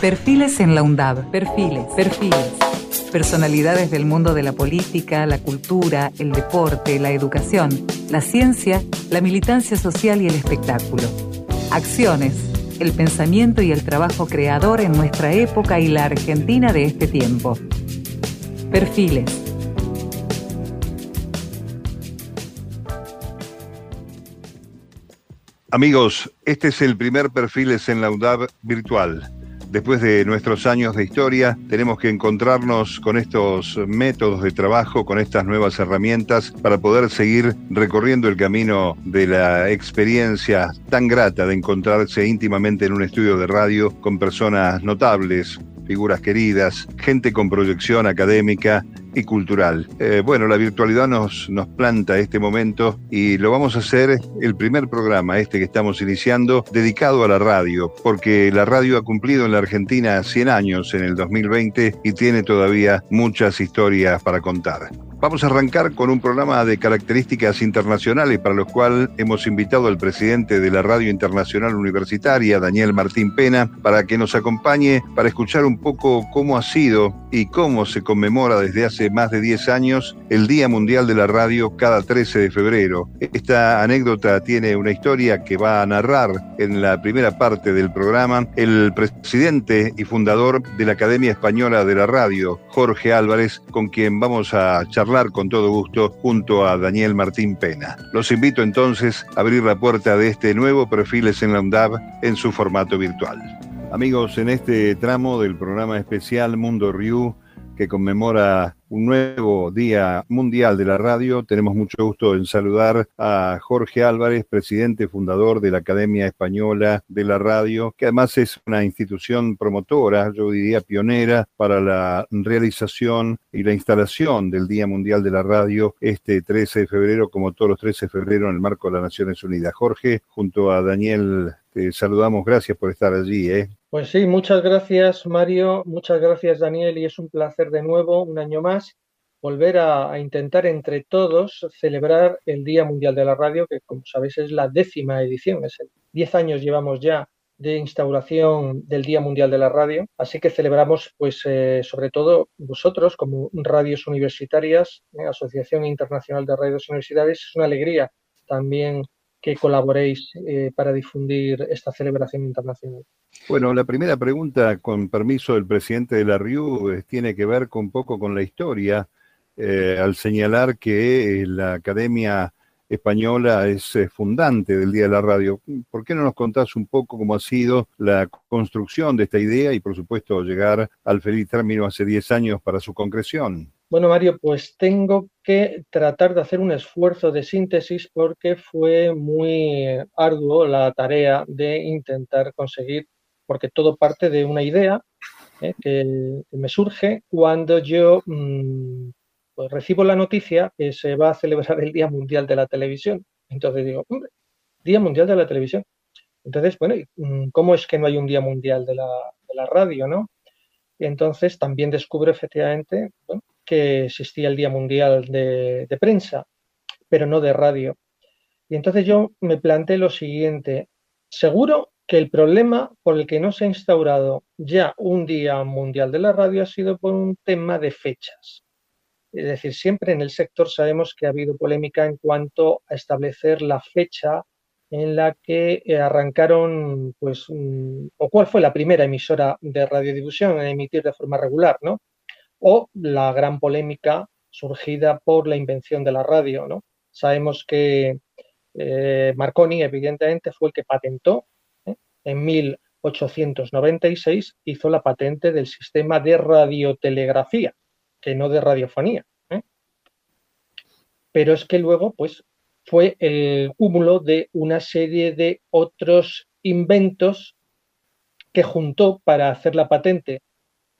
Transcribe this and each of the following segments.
Perfiles en la UNDAB. Perfiles, perfiles. Personalidades del mundo de la política, la cultura, el deporte, la educación, la ciencia, la militancia social y el espectáculo. Acciones, el pensamiento y el trabajo creador en nuestra época y la Argentina de este tiempo. Perfiles. Amigos, este es el primer Perfiles en la UNDAB virtual. Después de nuestros años de historia, tenemos que encontrarnos con estos métodos de trabajo, con estas nuevas herramientas para poder seguir recorriendo el camino de la experiencia tan grata de encontrarse íntimamente en un estudio de radio con personas notables, figuras queridas, gente con proyección académica y cultural. Eh, bueno, la virtualidad nos, nos planta este momento y lo vamos a hacer el primer programa, este que estamos iniciando, dedicado a la radio, porque la radio ha cumplido en la Argentina 100 años en el 2020 y tiene todavía muchas historias para contar. Vamos a arrancar con un programa de características internacionales para los cuales hemos invitado al presidente de la Radio Internacional Universitaria, Daniel Martín Pena, para que nos acompañe para escuchar un poco cómo ha sido y cómo se conmemora desde hace más de 10 años el Día Mundial de la Radio cada 13 de febrero. Esta anécdota tiene una historia que va a narrar en la primera parte del programa el presidente y fundador de la Academia Española de la Radio, Jorge Álvarez, con quien vamos a charlar con todo gusto junto a Daniel Martín Pena. Los invito entonces a abrir la puerta de este nuevo Perfiles en la UNDAB en su formato virtual. Amigos, en este tramo del programa especial Mundo Riu, que conmemora un nuevo Día Mundial de la Radio. Tenemos mucho gusto en saludar a Jorge Álvarez, presidente fundador de la Academia Española de la Radio, que además es una institución promotora, yo diría pionera, para la realización y la instalación del Día Mundial de la Radio este 13 de febrero, como todos los 13 de febrero en el marco de las Naciones Unidas. Jorge, junto a Daniel, te saludamos, gracias por estar allí. ¿eh? Pues sí, muchas gracias Mario, muchas gracias Daniel y es un placer de nuevo, un año más, volver a, intentar entre todos celebrar el Día Mundial de la Radio, que como sabéis es la décima edición, es diez años llevamos ya de instauración del Día Mundial de la Radio, así que celebramos pues eh, sobre todo vosotros como radios universitarias, eh, Asociación Internacional de Radios Universitarias, es una alegría también que colaboréis eh, para difundir esta celebración internacional. Bueno, la primera pregunta, con permiso del presidente de la RIU, tiene que ver con un poco con la historia, eh, al señalar que eh, la Academia Española es fundante del Día de la Radio. ¿Por qué no nos contás un poco cómo ha sido la construcción de esta idea y, por supuesto, llegar al feliz término hace 10 años para su concreción? Bueno, Mario, pues tengo que tratar de hacer un esfuerzo de síntesis porque fue muy arduo la tarea de intentar conseguir, porque todo parte de una idea ¿eh? que, me surge cuando yo mm, pues recibo la noticia que se va a celebrar el Día Mundial de la Televisión. Entonces digo, hombre, Día Mundial de la Televisión. Entonces, bueno, mm, ¿cómo es que no hay un Día Mundial de la, de la radio, no? Entonces también descubro efectivamente bueno, que existía el Día Mundial de, Prensa, pero no de radio. Y entonces yo me planteé lo siguiente, seguro que el problema por el que no se ha instaurado ya un Día Mundial de la Radio ha sido por un tema de fechas. Es decir, siempre en el sector sabemos que ha habido polémica en cuanto a establecer la fecha en la que arrancaron, pues, o cuál fue la primera emisora de radiodifusión en emitir de forma regular, ¿no? O la gran polémica surgida por la invención de la radio. ¿no? Sabemos que eh, Marconi, evidentemente, fue el que patentó ¿eh? en 1896, hizo la patente del sistema de radiotelegrafía, que no de radiofonía. ¿eh? Pero es que luego, pues, fue el cúmulo de una serie de otros inventos que juntó para hacer la patente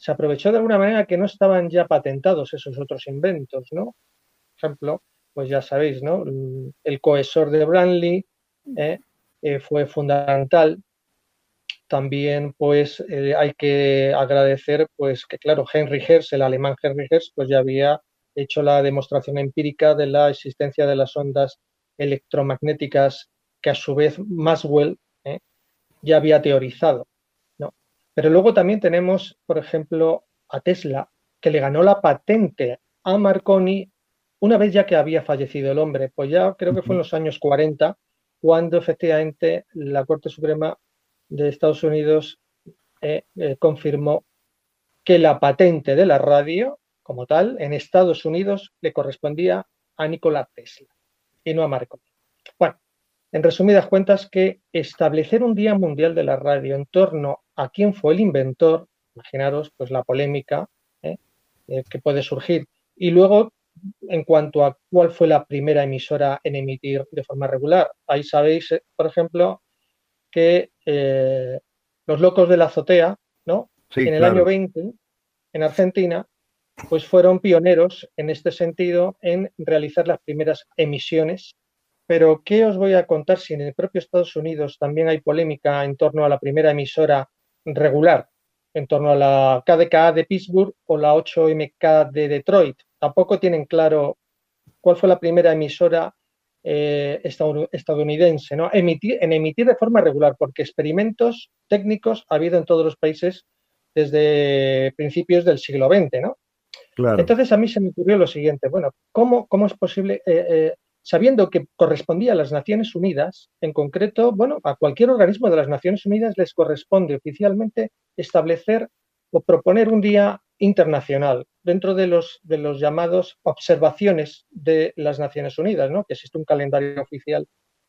se aprovechó de alguna manera que no estaban ya patentados esos otros inventos, ¿no? Por ejemplo, pues ya sabéis, ¿no? El cohesor de Branly ¿eh? Eh, fue fundamental. También, pues, eh, hay que agradecer, pues, que claro, Henry Hertz, el alemán Henry Hertz, pues ya había hecho la demostración empírica de la existencia de las ondas electromagnéticas que a su vez Maxwell ya había teorizado. Pero luego también tenemos, por ejemplo, a Tesla, que le ganó la patente a Marconi una vez ya que había fallecido el hombre. Pues ya creo que fue en los años 40 cuando efectivamente la Corte Suprema de Estados Unidos eh, eh, confirmó que la patente de la radio, como tal, en Estados Unidos le correspondía a Nikola Tesla y no a Marconi. Bueno, en resumidas cuentas, que establecer un Día Mundial de la Radio en torno a quién fue el inventor, imaginaros pues la polémica ¿eh? que puede surgir, y luego en cuanto a cuál fue la primera emisora en emitir de forma regular. Ahí sabéis, eh, por ejemplo, que eh, los locos de la azotea, ¿no? en el año 20, en Argentina, pues fueron pioneros en este sentido en realizar las primeras emisiones. Pero, ¿qué os voy a contar si en el propio Estados Unidos también hay polémica en torno a la primera emisora regular, en torno a la KDKA de Pittsburgh o la 8MK de Detroit? tampoco tienen claro cuál fue la primera emisora eh, estadounidense ¿no? emitir, en emitir de forma regular, porque experimentos técnicos ha habido en todos los países desde principios del siglo XX. ¿no? Entonces a mí se me ocurrió lo siguiente, bueno, ¿cómo, cómo es posible, eh, eh, sabiendo que correspondía a las Naciones Unidas, en concreto, bueno, a cualquier organismo de las Naciones Unidas les corresponde oficialmente establecer o proponer un día internacional dentro de los, de los llamados observaciones de las Naciones Unidas, ¿no? que existe un calendario oficial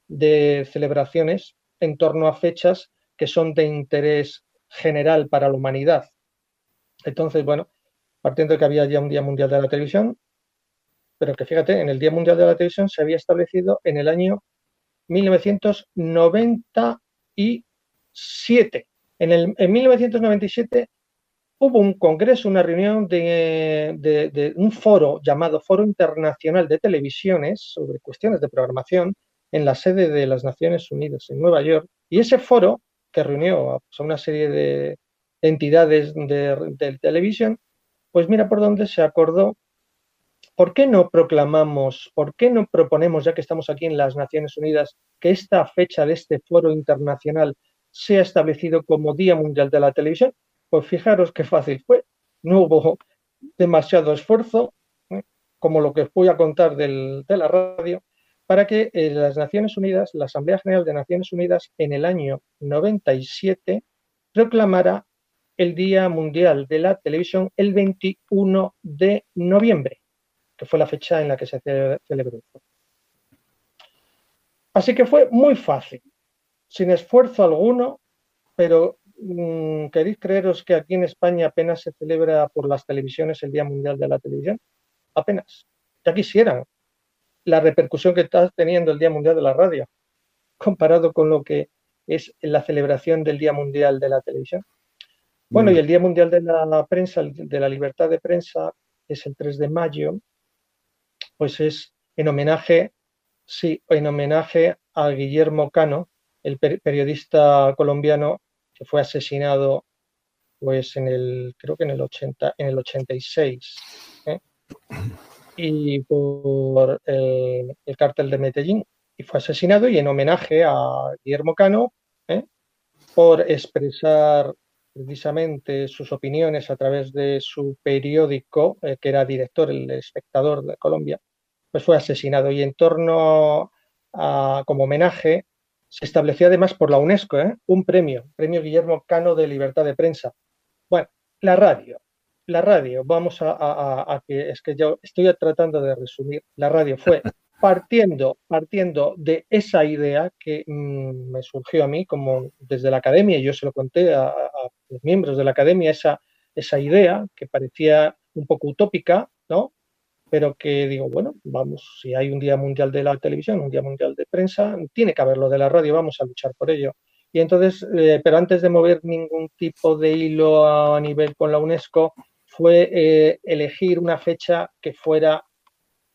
de celebraciones en torno a fechas que son de interés general para la humanidad. Entonces, bueno, partiendo de que había ya un Día Mundial de la Televisión, pero que fíjate, en el Día Mundial de la Televisión se había establecido en el año 1997. En, el, en 1997 hubo un congreso, una reunión de, un foro llamado Foro Internacional de Televisiones sobre cuestiones de programación en la sede de las Naciones Unidas en Nueva York. Y ese foro, que reunió a, pues, una serie de entidades de, televisión, pues mira por dónde se acordó ¿por qué no proclamamos, por qué no proponemos, ya que estamos aquí en las Naciones Unidas, que esta fecha de este foro internacional sea establecido como Día Mundial de la Televisión? Pues fijaros qué fácil fue. No hubo demasiado esfuerzo, ¿eh? como lo que os voy a contar de la radio, para que eh, las Naciones Unidas, la Asamblea General de Naciones Unidas, en el año 97, proclamara el Día Mundial de la Televisión el 21 de noviembre, que fue la fecha en la que se celebró. Así que fue muy fácil, sin esfuerzo alguno, pero Mm, ¿queréis creeros que aquí en España apenas se celebra por las televisiones el Día Mundial de la Televisión? Apenas. Ya quisieran la repercusión que está teniendo el Día Mundial de la Radio, comparado con lo que es la celebración del Día Mundial de la Televisión. Bueno, y el Día Mundial de la Prensa, de la Libertad de Prensa, es el 3 de mayo, pues es en homenaje, sí, en homenaje a Guillermo Cano, el periodista colombiano fue asesinado pues en el, creo que en el 80, en el 86, ¿eh? y por el, cártel de Medellín, y fue asesinado y en homenaje a Guillermo Cano, ¿eh? por expresar precisamente sus opiniones a través de su periódico, eh, que era director, el espectador de Colombia, pues fue asesinado. Y en torno a, como homenaje, se estableció además por la UNESCO ¿eh? un premio, Premio Guillermo Cano de Libertad de Prensa. Bueno, la radio, la radio, vamos a, que es que yo estoy tratando de resumir, la radio fue partiendo, partiendo de esa idea que mm, me surgió a mí como desde la academia, y yo se lo conté a, los miembros de la academia, esa, esa idea que parecía un poco utópica, ¿no? Pero que digo, bueno, vamos, si hay un Día Mundial de la Televisión, un Día Mundial de Prensa, tiene que haberlo de la radio, vamos a luchar por ello. Y entonces, eh, pero antes de mover ningún tipo de hilo a, nivel con la UNESCO, fue eh, elegir una fecha que fuera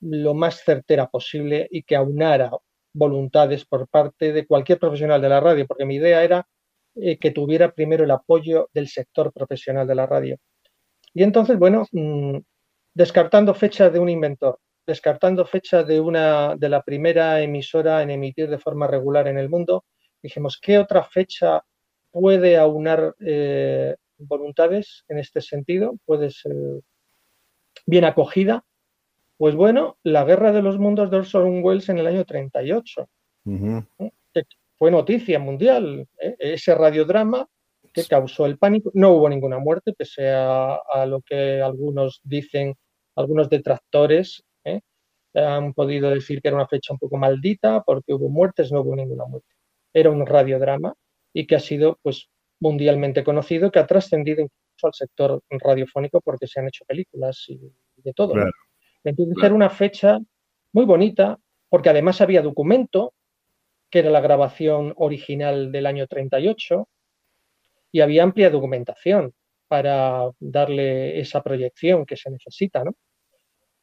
lo más certera posible y que aunara voluntades por parte de cualquier profesional de la radio, porque mi idea era eh, que tuviera primero el apoyo del sector profesional de la radio. Y entonces, bueno, mm, descartando fecha de un inventor, descartando fecha de, una, de la primera emisora en emitir de forma regular en el mundo, dijimos, ¿qué otra fecha puede aunar eh, voluntades en este sentido, puede ser bien acogida. Pues bueno, la guerra de los mundos de Orson Welles en el año 38, que fue noticia mundial, ¿eh? ese radiodrama que causó el pánico. No hubo ninguna muerte, pese a, lo que algunos dicen, algunos detractores ¿eh? han podido decir que era una fecha un poco maldita porque hubo muertes, no hubo ninguna muerte. Era un radiodrama y que ha sido pues mundialmente conocido, que ha trascendido incluso al sector radiofónico porque se han hecho películas y de todo. Entonces era una fecha muy bonita porque además había documento, que era la grabación original del año 38, y había amplia documentación para darle esa proyección que se necesita, ¿no?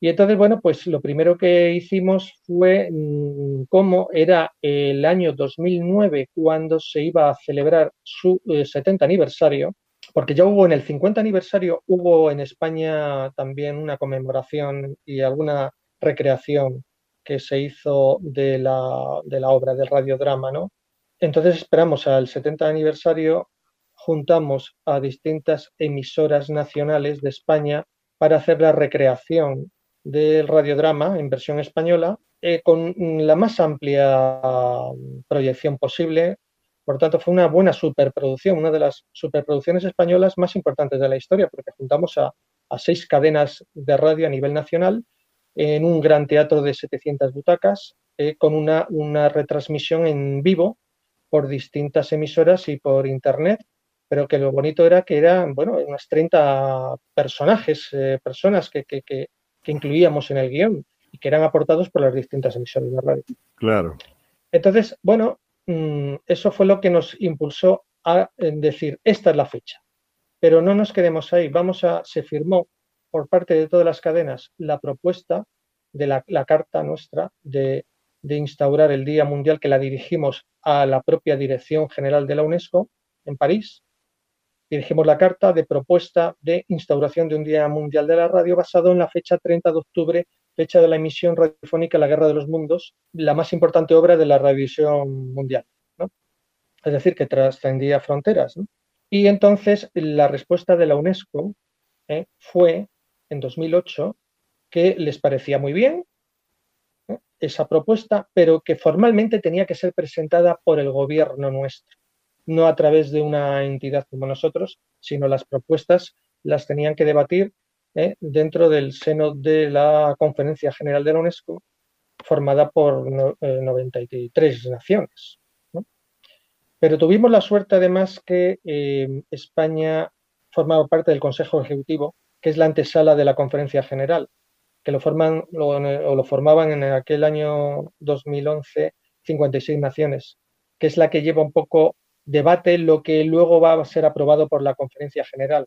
Y entonces, bueno, pues lo primero que hicimos fue mm, cómo era el año 2009 cuando se iba a celebrar su 70 eh, aniversario, porque ya hubo en el 50 aniversario, hubo en España también una conmemoración y alguna recreación que se hizo de la, de la obra del radiodrama, ¿no? Entonces esperamos al 70 aniversario, juntamos a distintas emisoras nacionales de España para hacer la recreación del radiodrama en versión española eh, con la más amplia proyección posible. Por tanto, fue una buena superproducción, una de las superproducciones españolas más importantes de la historia, porque juntamos a, seis cadenas de radio a nivel nacional en un gran teatro de 700 butacas, eh, con una, una retransmisión en vivo por distintas emisoras y por internet, pero que lo bonito era que eran, bueno, unas 30 personajes, eh, personas que, incluíamos en el guion y que eran aportados por las distintas emisiones de radio. Claro. Entonces, bueno, mm, eso fue lo que nos impulsó a decir, esta es la fecha. Pero no nos quedemos ahí. Vamos a, se firmó por parte de todas las cadenas la propuesta de la, carta nuestra de, de instaurar el Día Mundial que la dirigimos a la propia Dirección General de la UNESCO en París dirigimos la carta de propuesta de instauración de un Día Mundial de la Radio basado en la fecha 30 de octubre, fecha de la emisión radiofónica La Guerra de los Mundos, la más importante obra de la radiovisión mundial. Es decir, que trascendía fronteras. Y entonces la respuesta de la UNESCO ¿eh? fue en 2008 que les parecía muy bien ¿eh? esa propuesta, pero que formalmente tenía que ser presentada por el gobierno nuestro no a través de una entidad como nosotros, sino las propuestas las tenían que debatir ¿eh? dentro del seno de la Conferencia General de la UNESCO, formada por 93 eh, naciones. Pero tuvimos la suerte además que eh, España formaba parte del Consejo Ejecutivo, que es la antesala de la Conferencia General, que lo forman o lo formaban en aquel año 2011 56 naciones, que es la que lleva un poco debate lo que luego va a ser aprobado por la conferencia general.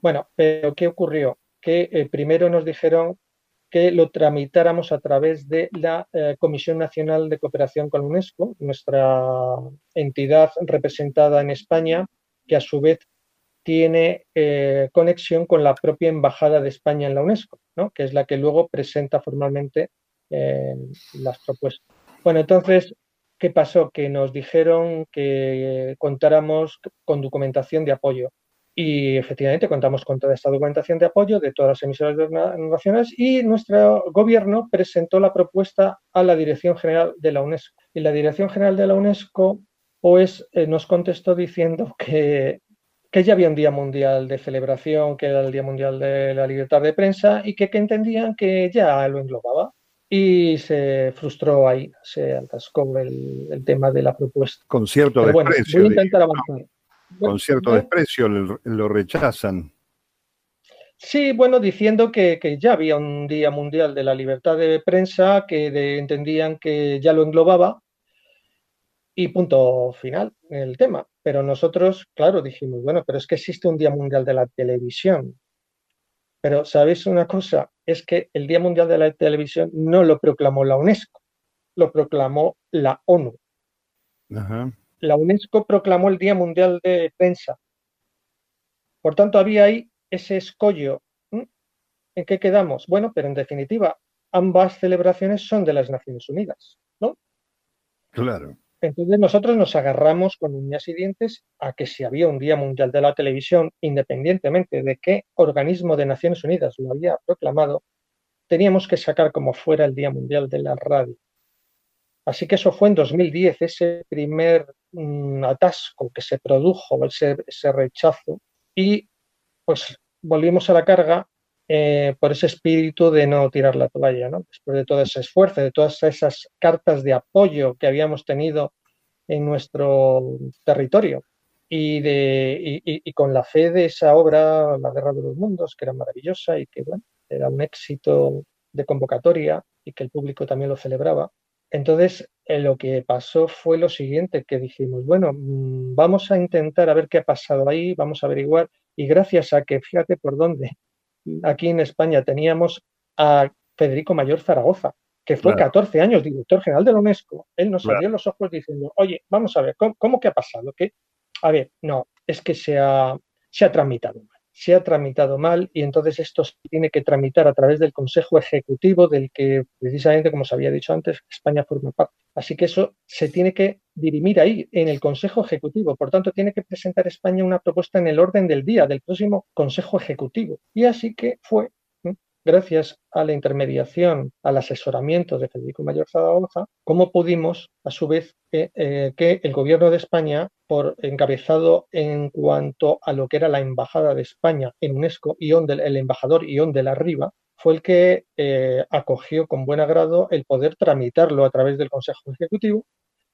Bueno, pero ¿qué ocurrió? Que eh, primero nos dijeron que lo tramitáramos a través de la eh, Comisión Nacional de Cooperación con la UNESCO, nuestra entidad representada en España, que a su vez tiene eh, conexión con la propia Embajada de España en la UNESCO, ¿no? que es la que luego presenta formalmente las propuestas. Bueno, entonces ¿Qué pasó? Que nos dijeron que contáramos con documentación de apoyo. Y efectivamente contamos con toda esta documentación de apoyo de todas las emisoras nacionales y nuestro gobierno presentó la propuesta a la Dirección General de la UNESCO. Y la Dirección General de la UNESCO pues eh, nos contestó diciendo que, que ya había un Día Mundial de celebración, que era el Día Mundial de la Libertad de Prensa y que, que entendían que ya lo englobaba y se frustró ahí, se atascó el, tema de la propuesta. Con cierto desprecio. Voy a intentar avanzar. Con cierto desprecio lo, rechazan. Sí, bueno, diciendo que, ya había un Día Mundial de la Libertad de Prensa, que entendían que ya lo englobaba y punto final el tema. Pero nosotros, claro, dijimos, bueno, pero es que existe un Día Mundial de la Televisión. Pero, ¿sabéis una cosa? Es que el Día Mundial de la Televisión no lo proclamó la UNESCO, lo proclamó la ONU. La UNESCO proclamó el Día Mundial de Prensa. Por tanto, había ahí ese escollo. ¿En qué quedamos? Bueno, pero en definitiva, ambas celebraciones son de las Naciones Unidas, ¿no? Claro. Entonces nosotros nos agarramos con uñas y dientes a que si había un Día Mundial de la Televisión, independientemente de qué organismo de Naciones Unidas lo había proclamado, teníamos que sacar como fuera el Día Mundial de la Radio. Así que eso fue en 2010, ese primer mm, atasco que se produjo, ese, ese, rechazo, y pues volvimos a la carga eh, por ese espíritu de no tirar la toalla, ¿no? Después de todo ese esfuerzo, de todas esas cartas de apoyo que habíamos tenido en nuestro territorio y, con la fe de esa obra, La Guerra de los Mundos, que era maravillosa y que bueno, era un éxito de convocatoria y que el público también lo celebraba. Entonces, eh, lo que pasó fue lo siguiente, que dijimos, bueno, mm, vamos a intentar a ver qué ha pasado ahí, vamos a averiguar, y gracias a que, fíjate por dónde, aquí en España teníamos a Federico Mayor Zaragoza, que fue 14 años director general de la UNESCO, él nos abrió los ojos diciendo, oye, vamos a ver, ¿cómo, que ha pasado? ¿Qué? A ver, no, es que se ha, se ha tramitado mal se ha tramitado mal y entonces esto se tiene que tramitar a través del Consejo Ejecutivo del que precisamente, como se había dicho antes, España forma parte. Así que eso se tiene que dirimir ahí, en el Consejo Ejecutivo. Por tanto, tiene que presentar España una propuesta en el orden del día del próximo Consejo Ejecutivo. Y así que fue gracias a la intermediación, al asesoramiento de Federico Mayor Zaragoza, cómo pudimos, a su vez, eh, que el gobierno de España, por encabezado en cuanto a lo que era la embajada de España en UNESCO, Ion el embajador Ion de la Riva, fue el que eh, acogió con buen agrado el poder tramitarlo a través del Consejo Ejecutivo,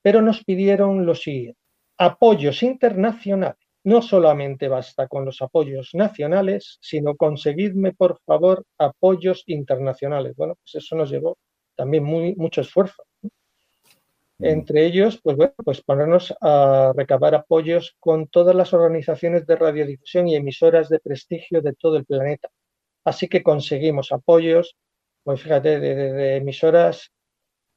pero nos pidieron lo siguiente, apoyos internacionales no solamente basta con los apoyos nacionales, sino conseguidme, por favor, apoyos internacionales. Bueno, pues eso nos llevó también muy, mucho esfuerzo. Mm. Entre ellos, pues bueno, pues ponernos a recabar apoyos con todas las organizaciones de radiodifusión y emisoras de prestigio de todo el planeta. Así que conseguimos apoyos, pues fíjate, de emisoras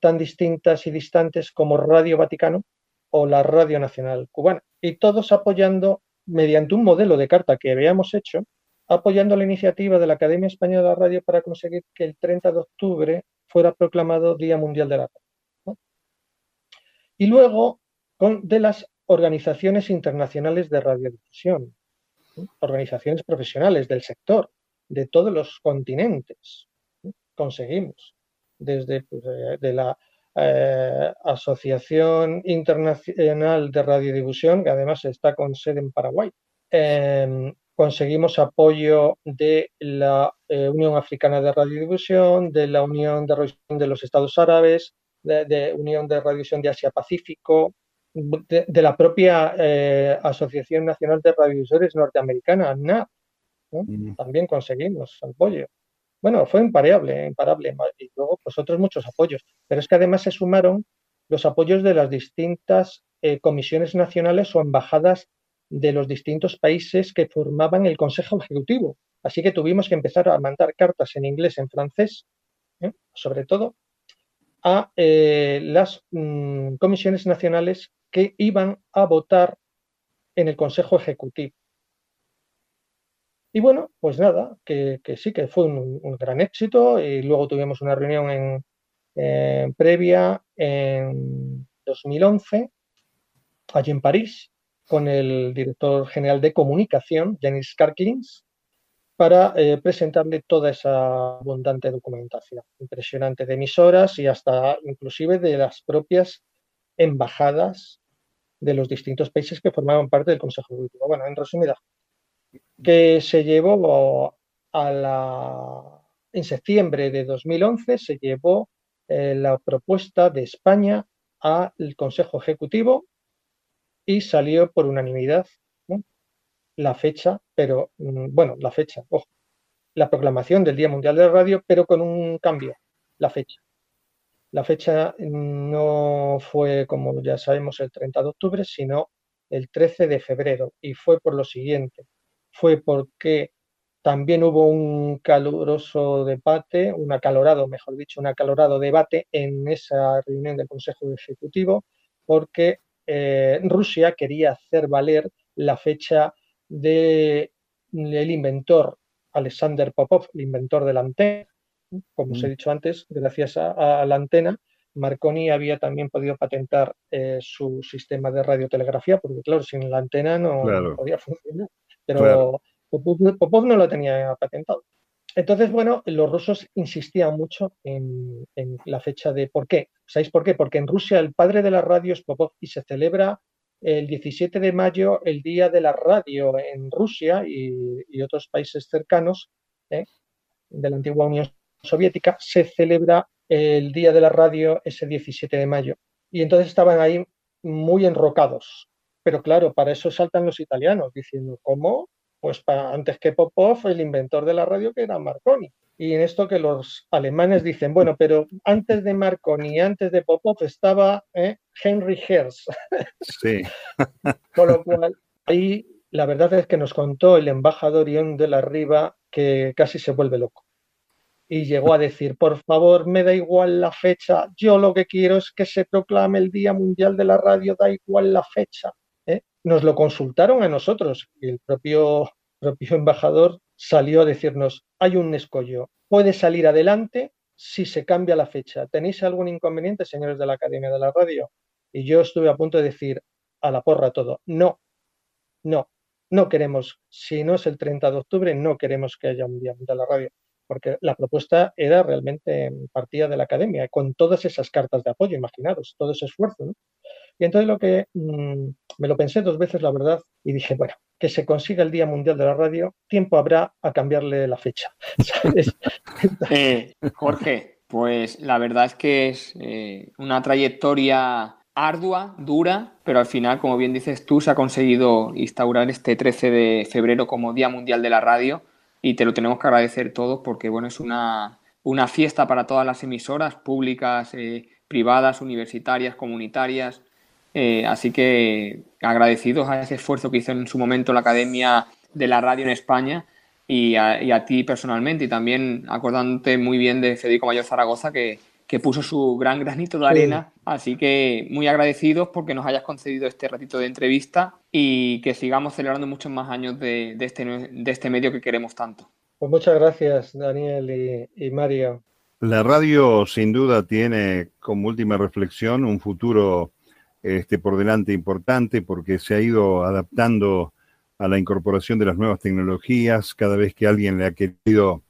tan distintas y distantes como Radio Vaticano, o la Radio Nacional Cubana. Y todos apoyando, mediante un modelo de carta que habíamos hecho, apoyando la iniciativa de la Academia Española de Radio para conseguir que el 30 de octubre fuera proclamado Día Mundial de la Radio. Y luego con, de las organizaciones internacionales de radiodifusión, organizaciones profesionales del sector, de todos los continentes. Conseguimos, desde pues, de la eh, Asociación Internacional de Radiodifusión, que además está con sede en Paraguay. Em, conseguimos apoyo de la eh, Unión Africana de Radiodifusión, de la Unión de Radiodifusión de los Estados Árabes, de, Unión de Radiodifusión de Asia Pacífico, de, la propia eh, Asociación Nacional de Radiodifusores Norteamericana, NAP. Mm. También conseguimos apoyo. Bueno, fue imparable, imparable. Y luego, pues otros muchos apoyos. Pero es que además se sumaron los apoyos de las distintas eh, comisiones nacionales o embajadas de los distintos países que formaban el Consejo Ejecutivo. Así que tuvimos que empezar a mandar cartas en inglés, en francés, ¿eh? sobre todo, a eh, las mm, comisiones nacionales que iban a votar en el Consejo Ejecutivo. Y bueno, pues nada, que, sí, que fue un, gran éxito y luego tuvimos una reunión en, previa en 2011, allí en París, con el director general de comunicación, Janis Karklins, para eh, presentarle toda esa abundante documentación, impresionante de emisoras y hasta inclusive de las propias embajadas de los distintos países que formaban parte del Consejo Ejecutivo. Bueno, en resumida, que se llevó a la, en septiembre de 2011, se llevó eh, la propuesta de España al Consejo Ejecutivo y salió por unanimidad la fecha, pero mm, bueno, la fecha, ojo, la proclamación del Día Mundial de la Radio, pero con un cambio, la fecha. La fecha no fue, como ya sabemos, el 30 de octubre, sino el 13 de febrero, y fue por lo siguiente fue porque también hubo un caluroso debate, un acalorado, mejor dicho, un acalorado debate en esa reunión del Consejo Ejecutivo, porque eh, Rusia quería hacer valer la fecha del inventor Alexander Popov, el inventor de la antena, como os he mm. dicho antes, gracias a, la antena, Marconi había también podido patentar eh, su sistema de radiotelegrafía, porque claro, sin la antena no, podía funcionar. Pero Popov, no lo tenía patentado. Entonces, bueno, los rusos insistían mucho en, la fecha de por qué. ¿Sabéis por qué? Porque en Rusia el padre de la radio es Popov y se celebra el 17 de mayo el Día de la Radio en Rusia y, otros países cercanos ¿eh? de la antigua Unión Soviética. Se celebra el Día de la Radio ese 17 de mayo. Y entonces estaban ahí muy enrocados. Pero claro, para eso saltan los italianos diciendo, ¿cómo? Pues para, antes que Popov, el inventor de la radio, que era Marconi. Y en esto que los alemanes dicen, bueno, pero antes de Marconi, antes de Popov estaba ¿eh? Henry Hertz. Sí. Con lo cual, ahí la verdad es que nos contó el embajador Ion de la Riva que casi se vuelve loco y llegó a decir, por favor, me da igual la fecha, yo lo que quiero es que se proclame el Día Mundial de la Radio, da igual la fecha. Nos lo consultaron a nosotros el propio, propio embajador salió a decirnos, hay un escollo, puede salir adelante si se cambia la fecha. ¿Tenéis algún inconveniente, señores de la Academia de la Radio? Y yo estuve a punto de decir a la porra todo, no, no, no queremos, si no es el 30 de octubre, no queremos que haya un Día de la Radio porque la propuesta era realmente partida de la academia, con todas esas cartas de apoyo, imaginaros, todo ese esfuerzo. Y entonces lo que mm, me lo pensé dos veces, la verdad, y dije, bueno, que se consiga el Día Mundial de la Radio, tiempo habrá a cambiarle la fecha. Eh, Jorge, pues la verdad es que es eh, una trayectoria ardua, dura, pero al final, como bien dices tú, se ha conseguido instaurar este 13 de febrero como Día Mundial de la Radio y te lo tenemos que agradecer todos porque bueno, es una, una fiesta para todas las emisoras públicas, eh, privadas, universitarias, comunitarias. Eh, así que agradecidos a ese esfuerzo que hizo en su momento la Academia de la Radio en España y a, y a ti personalmente y también acordándote muy bien de Federico Mayor Zaragoza que, que puso su gran granito de arena. Así que muy agradecidos porque nos hayas concedido este ratito de entrevista y que sigamos celebrando muchos más años de, este, de este medio que queremos tanto. Pues muchas gracias, Daniel y, Mario. La radio sin duda tiene como última reflexión un futuro este, por delante importante porque se ha ido adaptando a la incorporación de las nuevas tecnologías. Cada vez que alguien le ha querido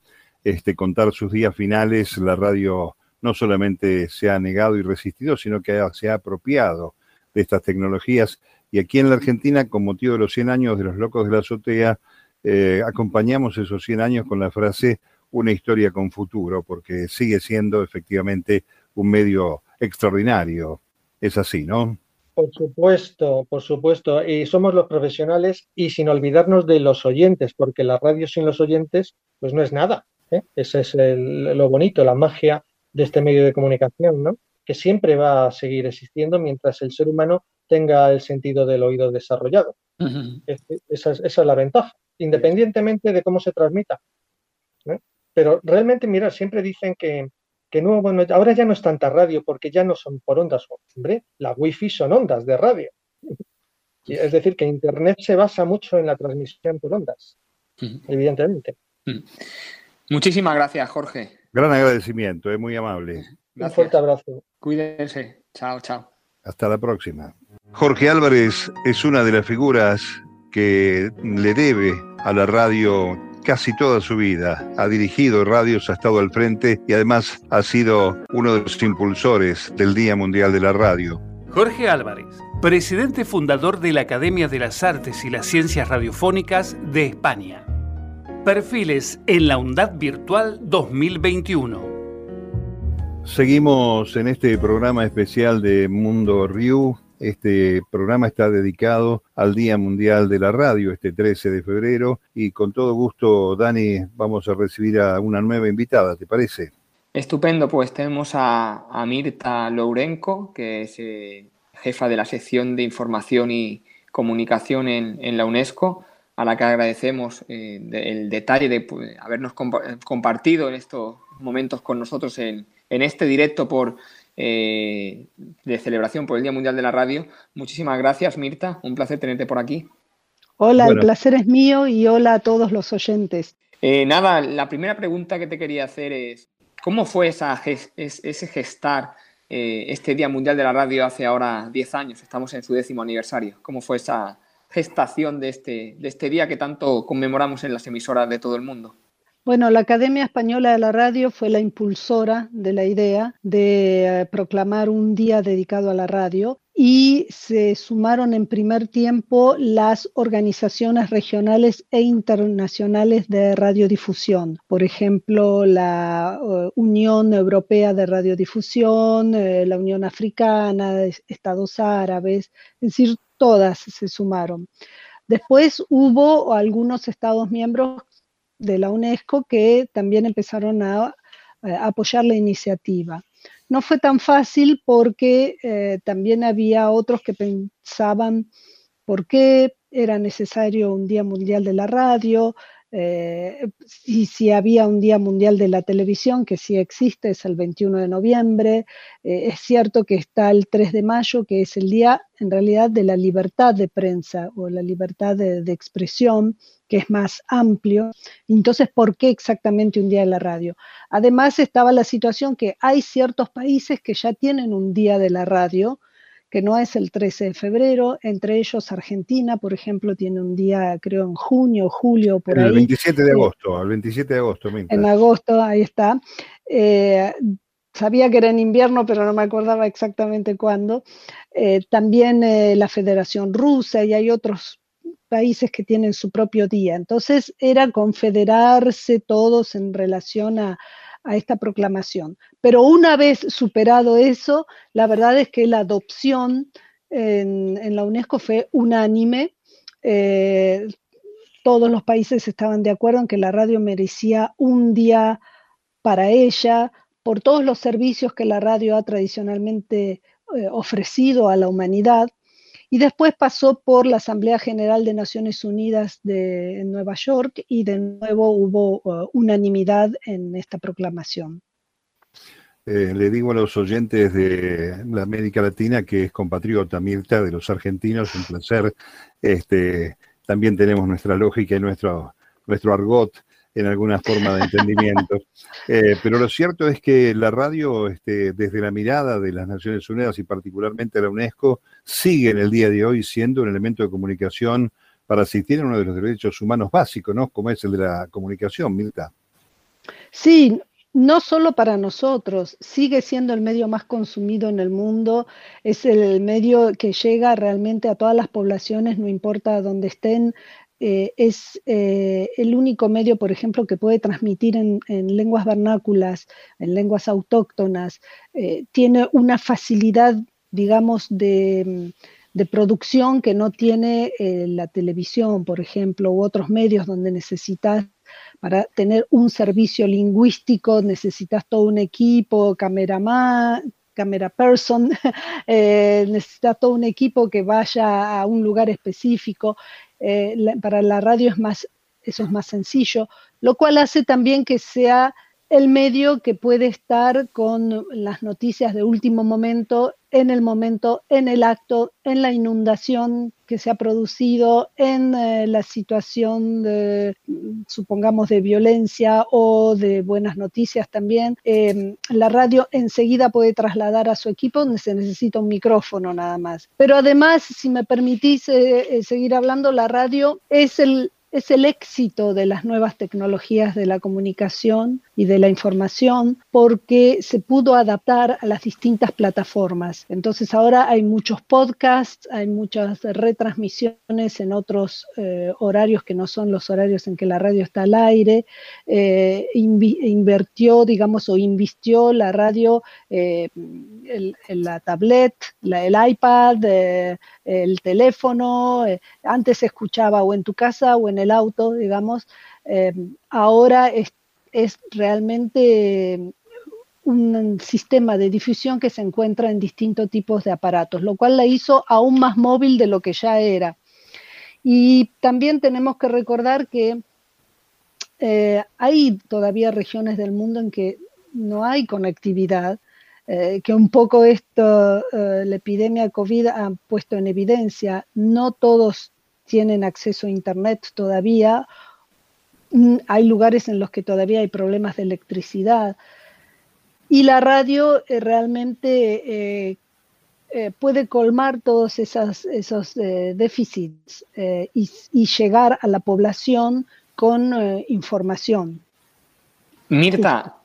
este, contar sus días finales, la radio no solamente se ha negado y resistido, sino que se ha apropiado de estas tecnologías. Y aquí en la Argentina, con motivo de los 100 años de los locos de la azotea, eh, acompañamos esos 100 años con la frase una historia con futuro, porque sigue siendo efectivamente un medio extraordinario. Es así, ¿no? Por supuesto, por supuesto. Y somos los profesionales y sin olvidarnos de los oyentes, porque la radio sin los oyentes, pues no es nada. ¿eh? Ese es lo bonito, la magia de este medio de comunicación, ¿no? que siempre va a seguir existiendo mientras el ser humano tenga el sentido del oído desarrollado. esa, es, la ventaja, independientemente de cómo se transmita. Pero realmente, mira, siempre dicen que, que no, bueno, ahora ya no es tanta radio porque ya no son por ondas. Hombre, la wifi son ondas de radio. Es decir, que Internet se basa mucho en la transmisión por ondas, evidentemente. Muchísimas gracias, Jorge. Gran agradecimiento, es muy amable. Un fuerte abrazo. Cuídense. Chao, chao. Hasta la próxima. Jorge Álvarez es una de las figuras que le debe a la radio casi toda su vida. Ha dirigido radios, ha estado al frente y además ha sido uno de los impulsores del Día Mundial de la Radio. Jorge Álvarez, presidente fundador de la Academia de las Artes y las Ciencias Radiofónicas de España. Perfiles en la UNDAD Virtual 2021. Seguimos en este programa especial de Mundo Riu. Este programa está dedicado al Día Mundial de la Radio, este 13 de febrero, y con todo gusto, Dani, vamos a recibir a una nueva invitada, ¿te parece? Estupendo, pues tenemos a, Mirta Lourenco, que es eh, jefa de la sección de información y comunicación en la UNESCO a la que agradecemos eh, el detalle de pues, habernos compartido en estos momentos con nosotros en, este directo por, eh, de celebración por el Día Mundial de la Radio. Muchísimas gracias, Mirta. Un placer tenerte por aquí. Hola, el placer es mío y hola a todos los oyentes. Eh, nada, la primera pregunta que te quería hacer es, ¿cómo fue esa, ese gestar eh, este Día Mundial de la Radio hace ahora 10 años, estamos en su décimo aniversario. ¿Cómo fue esa gestación de este, de este día que tanto conmemoramos en las emisoras de todo el mundo? Bueno, la Academia Española de la Radio fue la impulsora de la idea de eh, proclamar un día dedicado a la radio y se sumaron en primer tiempo las organizaciones regionales e internacionales de radiodifusión, por ejemplo, la eh, Unión Europea de Radiodifusión, eh, la Unión Africana, Estados Árabes, es decir, todas se sumaron. Después hubo algunos Estados miembros de la UNESCO que también empezaron a, apoyar la iniciativa. No fue tan fácil porque eh, también había otros que pensaban por qué era necesario un Día Mundial de la Radio, eh, y si había un Día Mundial de la Televisión, que sí existe, es el 21 de noviembre. Eh, es cierto que está el 3 de mayo, que es el día en realidad de la libertad de prensa o la libertad de expresión, que es más amplio. Entonces, ¿por qué exactamente un día de la radio? Además, estaba la situación que hay ciertos países que ya tienen un día de la radio, que no es el 13 de febrero, entre ellos Argentina, por ejemplo, tiene un día, creo, en junio, julio, por ahí. El 27 de agosto, el 27 de agosto. En agosto, ahí está. Eh, sabía que era en invierno, pero no me acordaba exactamente cuándo. Eh, también eh, la Federación Rusa y hay otros países que tienen su propio día. Entonces era confederarse todos en relación a, esta proclamación. Pero una vez superado eso, la verdad es que la adopción en, la UNESCO fue unánime. Eh, todos los países estaban de acuerdo en que la radio merecía un día para ella, por todos los servicios que la radio ha tradicionalmente eh, ofrecido a la humanidad y después pasó por la Asamblea General de Naciones Unidas de Nueva York y de nuevo hubo uh, unanimidad en esta proclamación. Eh, le digo a los oyentes de la América Latina que es compatriota Mirta de los argentinos, un placer. Este, también tenemos nuestra lógica y nuestro, nuestro argot en alguna forma de entendimiento. Eh, pero lo cierto es que la radio, este, desde la mirada de las Naciones Unidas y particularmente la UNESCO, sigue en el día de hoy siendo un elemento de comunicación para asistir a uno de los derechos humanos básicos, ¿no? Como es el de la comunicación, Milta. Sí, no solo para nosotros, sigue siendo el medio más consumido en el mundo, es el medio que llega realmente a todas las poblaciones, no importa dónde estén, eh, es eh, el único medio, por ejemplo, que puede transmitir en, lenguas vernáculas, en lenguas autóctonas, eh, tiene una facilidad, digamos, de, producción que no tiene la televisión, por ejemplo, u otros medios donde necesitas para tener un servicio lingüístico necesitas todo un equipo, cameraman, camera person, necesitas todo un equipo que vaya a un lugar específico. Eh, para la radio es más, eso es más sencillo, lo cual hace también que sea el medio que puede estar con las noticias de último momento, en el momento, en el acto, en la inundación que se ha producido, en eh, la situación, de, supongamos, de violencia o de buenas noticias también. Em, la radio enseguida puede trasladar a su equipo donde se necesita un micrófono nada más. Pero además, si me permitís eh, eh, seguir hablando, la radio es el es el éxito de las nuevas tecnologías de la comunicación y de la información porque se pudo adaptar a las distintas plataformas. Entonces ahora hay muchos podcasts, hay muchas retransmisiones en otros eh, horarios que no son los horarios en que la radio está al aire. Eh, invirtió, digamos, o invistió la radio, eh, la tablet, el iPad, el teléfono. antes se escuchaba o en tu casa o en el auto, digamos, eh, ahora es, realmente un sistema de difusión que se encuentra en distintos tipos de aparatos, lo cual la hizo aún más móvil de lo que ya era. Y también tenemos que recordar que eh, hay todavía regiones del mundo en que no hay conectividad, eh, que un poco esto, la epidemia COVID ha puesto en evidencia. No todos tienen acceso a Internet todavía. Mm, hay lugares en los que todavía hay problemas de electricidad. y la radio realmente puede colmar todos esos, esos déficits y, llegar a la población con información. Mirta,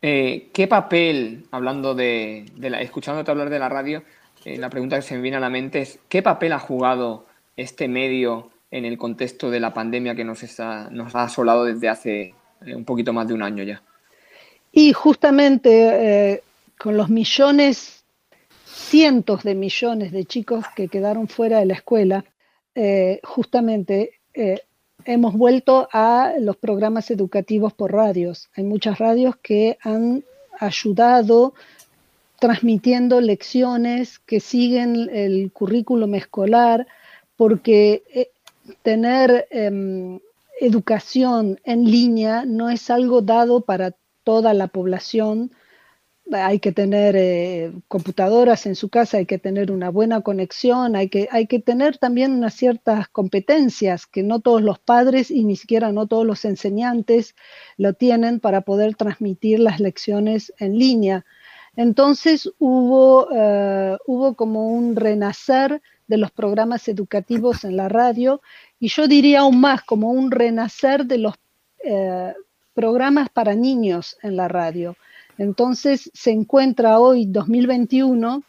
¿qué papel, hablando de, la, escuchándote hablar de la radio, la pregunta que se me viene a la mente es, ¿qué papel ha jugado este medio en el contexto de la pandemia que nos, nos ha asolado desde hace eh, un poquito más de un año ya. Y justamente eh, con los millones, cientos de millones de chicos que quedaron fuera de la escuela, eh, justamente hemos vuelto a los programas educativos por radios. Hay muchas radios que han ayudado transmitiendo lecciones que siguen el currículum escolar, porque tener em, educación en línea no es algo dado para toda la población. Hay que tener eh, computadoras en su casa, hay que tener una buena conexión, hay que, hay que tener también unas ciertas competencias que no todos los padres y ni siquiera no todos los enseñantes lo tienen para poder transmitir las lecciones en línea. Entonces hubo, eh, hubo como un renacer de los programas educativos en la radio y yo diría aún más como un renacer de los eh, programas para niños en la radio. Entonces se encuentra hoy, 2021,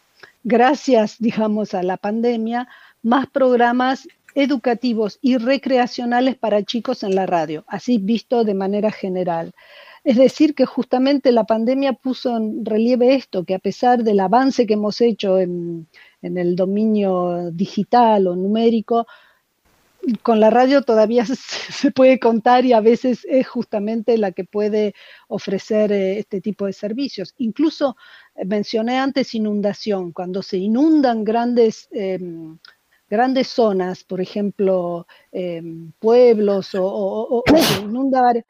gracias, digamos, a la pandemia, más programas educativos y recreacionales para chicos en la radio, así visto de manera general. Es decir, que justamente la pandemia puso en relieve esto, que a pesar del avance que hemos hecho en, en el dominio digital o numérico, con la radio todavía se puede contar y a veces es justamente la que puede ofrecer eh, este tipo de servicios. Incluso eh, mencioné antes inundación, cuando se inundan grandes em, grandes zonas, por ejemplo, em, pueblos o,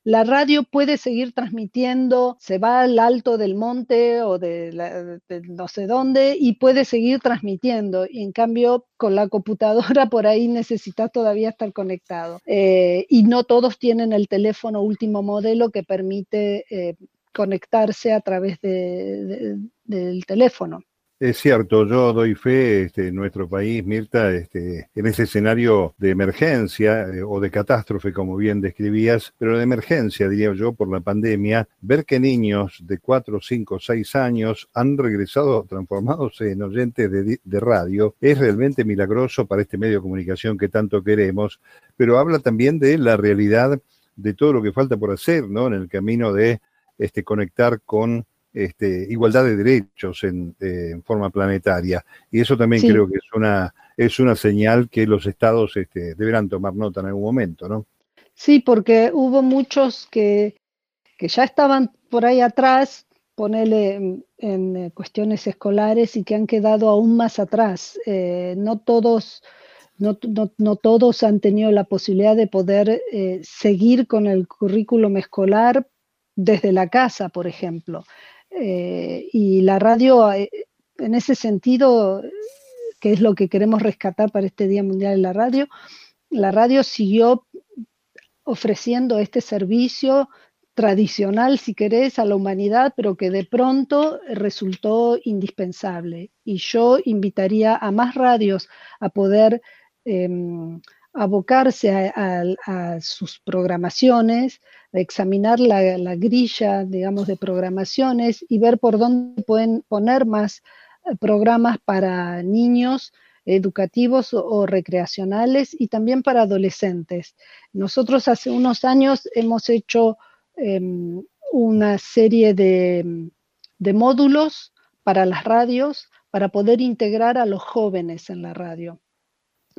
la radio puede seguir transmitiendo, se va al alto del monte o de, no sé dónde y puede seguir transmitiendo. Y en cambio, con la computadora por ahí necesitas todavía estar conectado. Eh, y no todos tienen el teléfono último modelo que permite eh, conectarse a través del teléfono. Es cierto, yo doy fe este, en nuestro país, Mirta, este, en ese escenario de emergencia eh, o de catástrofe, como bien describías, pero de emergencia, diría yo, por la pandemia, ver que niños de 4, 5, 6 años han regresado transformados en oyentes de, radio es realmente milagroso para este medio de comunicación que tanto queremos, pero habla también de la realidad de todo lo que falta por hacer, ¿no? En el camino de este, conectar con este, igualdad de derechos en, eh, en, forma planetaria. Y eso también creo que es una, es una señal que los estados este, deberán tomar nota en algún momento, ¿no? Sí, porque hubo muchos que, que ya estaban por ahí atrás, ponele en, eh, cuestiones escolares y que han quedado aún más atrás. Eh, no todos... No, no, todos han tenido la posibilidad de poder seguir con el currículum escolar desde la casa, por ejemplo. Eh, y la radio, eh, en ese sentido, que es lo que queremos rescatar para este Día Mundial de la Radio, la radio siguió ofreciendo este servicio tradicional, si querés, a la humanidad, pero que de pronto resultó indispensable. Y yo invitaría a más radios a poder em, abocarse a, sus programaciones, a examinar la, grilla, digamos, de programaciones y ver por dónde pueden poner más eh, programas para niños educativos o, recreacionales y también para adolescentes. Nosotros hace unos años hemos hecho em, una serie de, de módulos para las radios para poder integrar a los jóvenes en la radio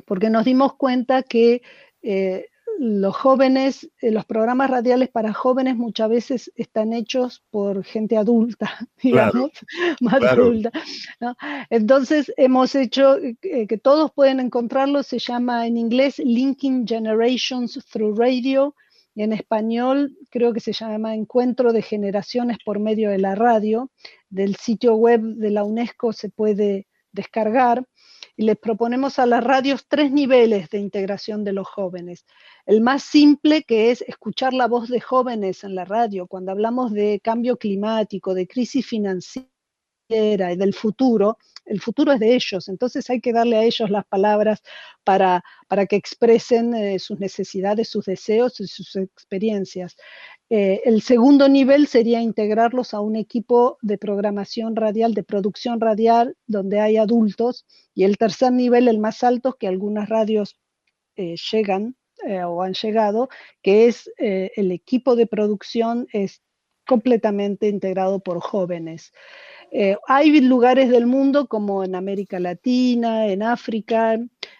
porque nos dimos cuenta que eh, los jóvenes, eh, los programas radiales para jóvenes muchas veces están hechos por gente adulta, digamos, más adulta. Entonces hemos hecho eh, que todos pueden encontrarlo, se llama en inglés Linking Generations Through Radio, y en español creo que se llama Encuentro de Generaciones por medio de la radio. Del sitio web de la UNESCO se puede descargar y les proponemos a las radios tres niveles de integración de los jóvenes. el más simple que es escuchar la voz de jóvenes en la radio, cuando hablamos de cambio climático, de crisis financiera y del futuro, el futuro es de ellos, entonces hay que darle a ellos las palabras para, para que expresen eh, sus necesidades, sus deseos y sus experiencias. Eh, el segundo nivel sería integrarlos a un equipo de programación radial, de producción radial, donde hay adultos. Y el tercer nivel, el más alto, que algunas radios eh, llegan o han llegado, que es el equipo de producción es completamente integrado por jóvenes. Eh, hay lugares del mundo como en América Latina, en África,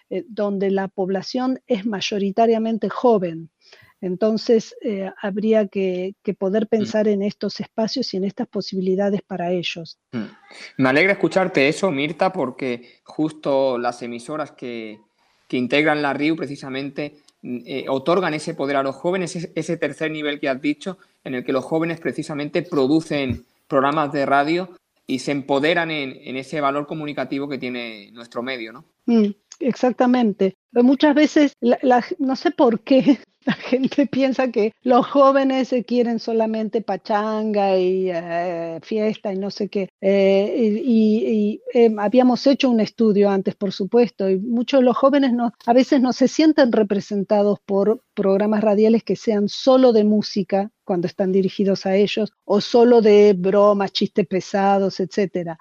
eh, donde la población es mayoritariamente joven. Entonces, eh, habría que, poder mm. pensar en estos espacios y en estas posibilidades para ellos. Mm. Me alegra escucharte eso, Mirta, porque justo las emisoras que, integran la RIU precisamente mm, otorgan ese poder a los jóvenes, ese tercer nivel que has dicho, en el que los jóvenes precisamente producen programas de radio y se empoderan en, ese valor comunicativo que tiene nuestro medio, ¿no? Mm, exactamente. muchas veces, no sé por qué, la gente piensa que los jóvenes quieren solamente pachanga y eh, fiesta y no sé qué. Eh, y, em, habíamos hecho un estudio antes, por supuesto, y muchos de los jóvenes a veces no se sienten representados por programas radiales que sean solo de música cuando están dirigidos a ellos o solo de bromas, chistes pesados, etc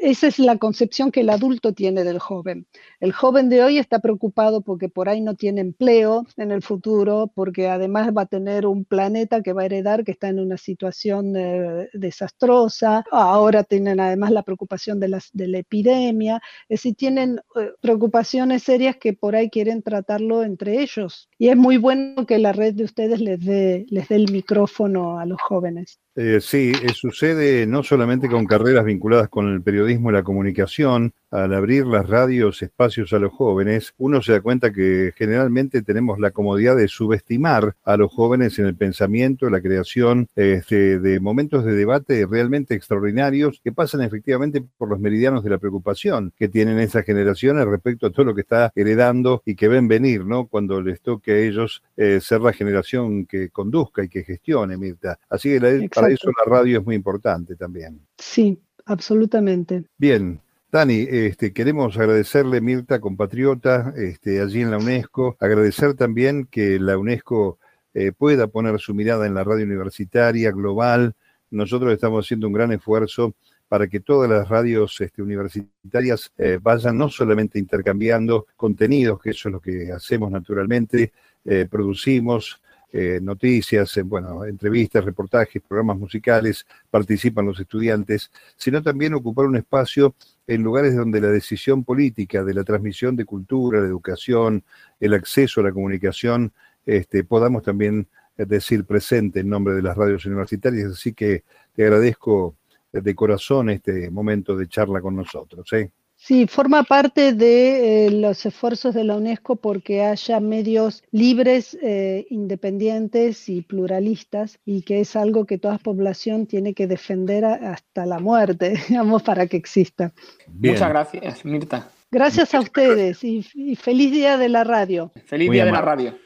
esa es la concepción que el adulto tiene del joven. El joven de hoy está preocupado porque por ahí no tiene empleo en el futuro, porque además va a tener un planeta que va a heredar que está en una situación eh, desastrosa. Ahora tienen además la preocupación de, las, de la epidemia. Es decir, tienen eh, preocupaciones serias que por ahí quieren tratarlo entre ellos. Y es muy bueno que la red de ustedes les dé, les dé el micrófono a los jóvenes. Eh, sí, sucede no solamente con carreras vinculadas con el periodismo y la comunicación, al abrir las radios espacios a los jóvenes, uno se da cuenta que generalmente tenemos la comodidad de subestimar a los jóvenes en el pensamiento, la creación este, de momentos de debate realmente extraordinarios que pasan efectivamente por los meridianos de la preocupación que tienen esas generaciones respecto a todo lo que está heredando y que ven venir, ¿no? Cuando les toque a ellos eh, ser la generación que conduzca y que gestione, Mirta. Así que para eso la radio es muy importante también. Sí, absolutamente. Bien, Dani, este, queremos agradecerle, Mirta, compatriota, este, allí en la UNESCO, agradecer también que la UNESCO eh, pueda poner su mirada en la radio universitaria global. Nosotros estamos haciendo un gran esfuerzo para que todas las radios este, universitarias eh, vayan no solamente intercambiando contenidos, que eso es lo que hacemos naturalmente, eh, producimos, eh, noticias, bueno, entrevistas, reportajes, programas musicales, participan los estudiantes, sino también ocupar un espacio en lugares donde la decisión política de la transmisión de cultura, la educación, el acceso a la comunicación, este, podamos también decir presente en nombre de las radios universitarias. Así que te agradezco de corazón este momento de charla con nosotros. ¿eh? Sí, forma parte de eh, los esfuerzos de la UNESCO porque haya medios libres, eh, independientes y pluralistas y que es algo que toda población tiene que defender hasta la muerte, digamos, para que exista. Muchas gracias, Mirta. Gracias a ustedes y, feliz día de la radio. Feliz día de la radio.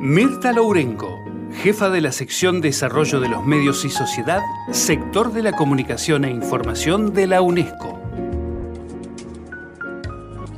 Mirta Lourenco, jefa de la sección Desarrollo de los Medios y Sociedad, sector de la comunicación e información de la UNESCO.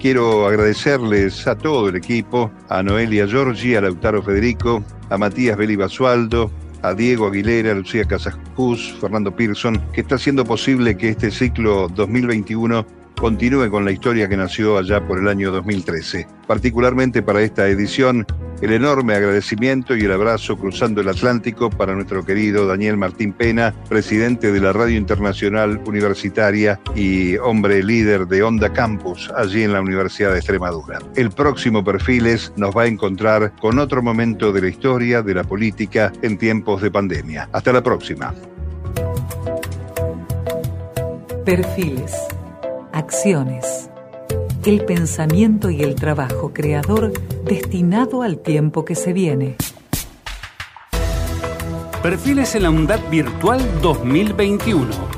Quiero agradecerles a todo el equipo, a Noelia Giorgi, a Lautaro Federico, a Matías Beli Basualdo, a Diego Aguilera, a Lucía Casascus, Fernando Pearson, que está haciendo posible que este ciclo 2021 continúe con la historia que nació allá por el año 2013. Particularmente para esta edición, el enorme agradecimiento y el abrazo cruzando el Atlántico para nuestro querido Daniel Martín Pena, presidente de la Radio Internacional Universitaria y hombre líder de Onda Campus allí en la Universidad de Extremadura. El próximo Perfiles nos va a encontrar con otro momento de la historia de la política en tiempos de pandemia. Hasta la próxima. Perfiles acciones, el pensamiento y el trabajo creador destinado al tiempo que se viene. Perfiles en la UNDAD Virtual 2021